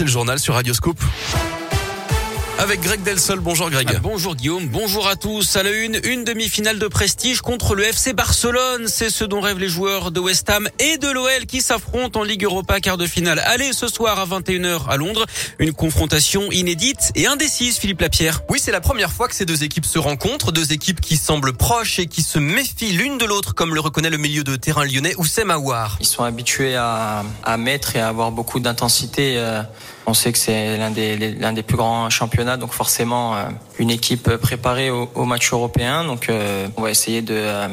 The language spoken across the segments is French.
c'est le journal sur Radioscope avec Greg Delsol. Bonjour Greg. Ah, bonjour Guillaume, bonjour à tous. À la une, une demi-finale de prestige contre le FC Barcelone. C'est ce dont rêvent les joueurs de West Ham et de l'OL qui s'affrontent en Ligue Europa quart de finale. Allez, ce soir à 21h à Londres. Une confrontation inédite et indécise, Philippe Lapierre. Oui, c'est la première fois que ces deux équipes se rencontrent. Deux équipes qui semblent proches et qui se méfient l'une de l'autre, comme le reconnaît le milieu de terrain lyonnais Oussem Aouar. Ils sont habitués à, à mettre et à avoir beaucoup d'intensité. Euh, on sait que c'est l'un des, l'un des plus grands championnats, donc forcément euh, une équipe préparée au, match européen. Donc euh, on va essayer de euh,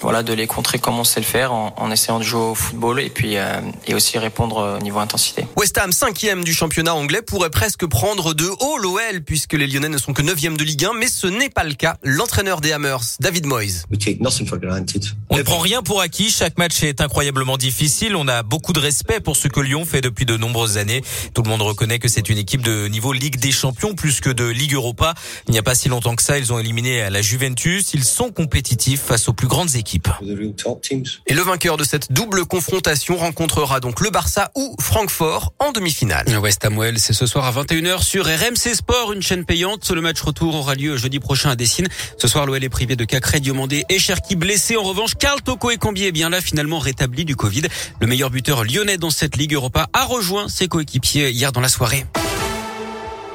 voilà, de les contrer comme on sait le faire en, en essayant de jouer au football et puis euh, et aussi répondre au niveau intensité. West Ham, cinquième du championnat anglais, pourrait presque prendre de haut l'OL puisque les Lyonnais ne sont que neuvième de Ligue 1, mais ce n'est pas le cas. L'entraîneur des Hammers, David Moyes. On ne prend rien pour acquis. Chaque match est incroyablement difficile. On a beaucoup de respect pour ce que Lyon fait depuis de nombreuses années. Tout le monde reconnaît que c'est une équipe de niveau Ligue des Champions plus que de Ligue Europa. Il n'y a pas si longtemps que ça, ils ont éliminé la Juventus. Ils sont compétitifs face aux plus grandes équipes. Et le vainqueur de cette double confrontation rencontrera donc le Barça ou Francfort en demi-finale. West Ham c'est ce soir à 21h sur RMC Sport, une chaîne payante. Le match retour aura lieu jeudi prochain à Dessine. Ce soir, l'OL est privé de Cacré, Diomandé et Cherki blessés. En revanche, Karl Toko et Combier est bien là, finalement rétabli du Covid. Le meilleur buteur lyonnais dans cette Ligue Europa a rejoint ses coéquipiers hier dans la soirée.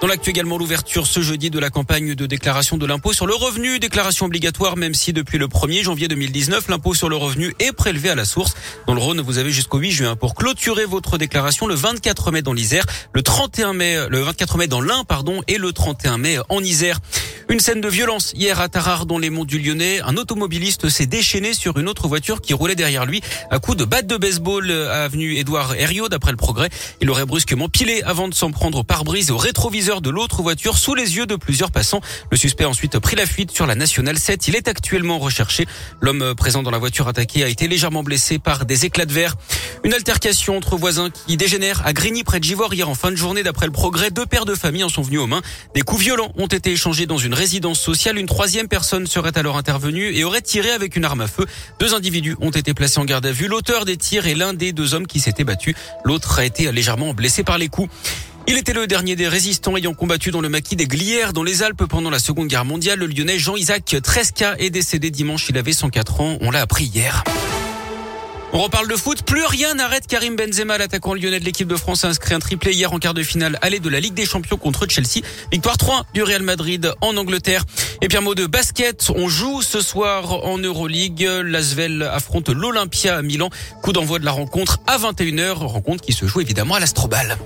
Dans l'actu également l'ouverture ce jeudi de la campagne de déclaration de l'impôt sur le revenu, déclaration obligatoire même si depuis le 1er janvier 2019 l'impôt sur le revenu est prélevé à la source. Dans le Rhône, vous avez jusqu'au 8 juin pour clôturer votre déclaration le 24 mai dans l'Isère, le 31 mai le 24 mai dans l'Ain pardon et le 31 mai en Isère. Une scène de violence hier à Tarare dans les monts du Lyonnais. Un automobiliste s'est déchaîné sur une autre voiture qui roulait derrière lui à coups de batte de baseball à avenue Édouard Herriot d'après le progrès. Il aurait brusquement pilé avant de s'en prendre au pare-brise et au rétroviseur de l'autre voiture sous les yeux de plusieurs passants. Le suspect a ensuite pris la fuite sur la nationale 7. Il est actuellement recherché. L'homme présent dans la voiture attaquée a été légèrement blessé par des éclats de verre. Une altercation entre voisins qui dégénère à Grigny près de Givor hier en fin de journée d'après le progrès. Deux pères de famille en sont venus aux mains. Des coups violents ont été échangés dans une résidence sociale. Une troisième personne serait alors intervenue et aurait tiré avec une arme à feu. Deux individus ont été placés en garde à vue. L'auteur des tirs est l'un des deux hommes qui s'étaient battus. L'autre a été légèrement blessé par les coups. Il était le dernier des résistants ayant combattu dans le maquis des Glières dans les Alpes pendant la Seconde Guerre mondiale. Le lyonnais Jean-Isaac Tresca est décédé dimanche. Il avait 104 ans. On l'a appris hier. On reparle de foot. Plus rien n'arrête Karim Benzema, l'attaquant lyonnais de l'équipe de France, a inscrit un triplé hier en quart de finale aller de la Ligue des Champions contre Chelsea. Victoire 3 du Real Madrid en Angleterre. Et puis un mot de basket. On joue ce soir en Euroleague. L'Asvel affronte l'Olympia à Milan. Coup d'envoi de la rencontre à 21h. Rencontre qui se joue évidemment à l'Astrobal.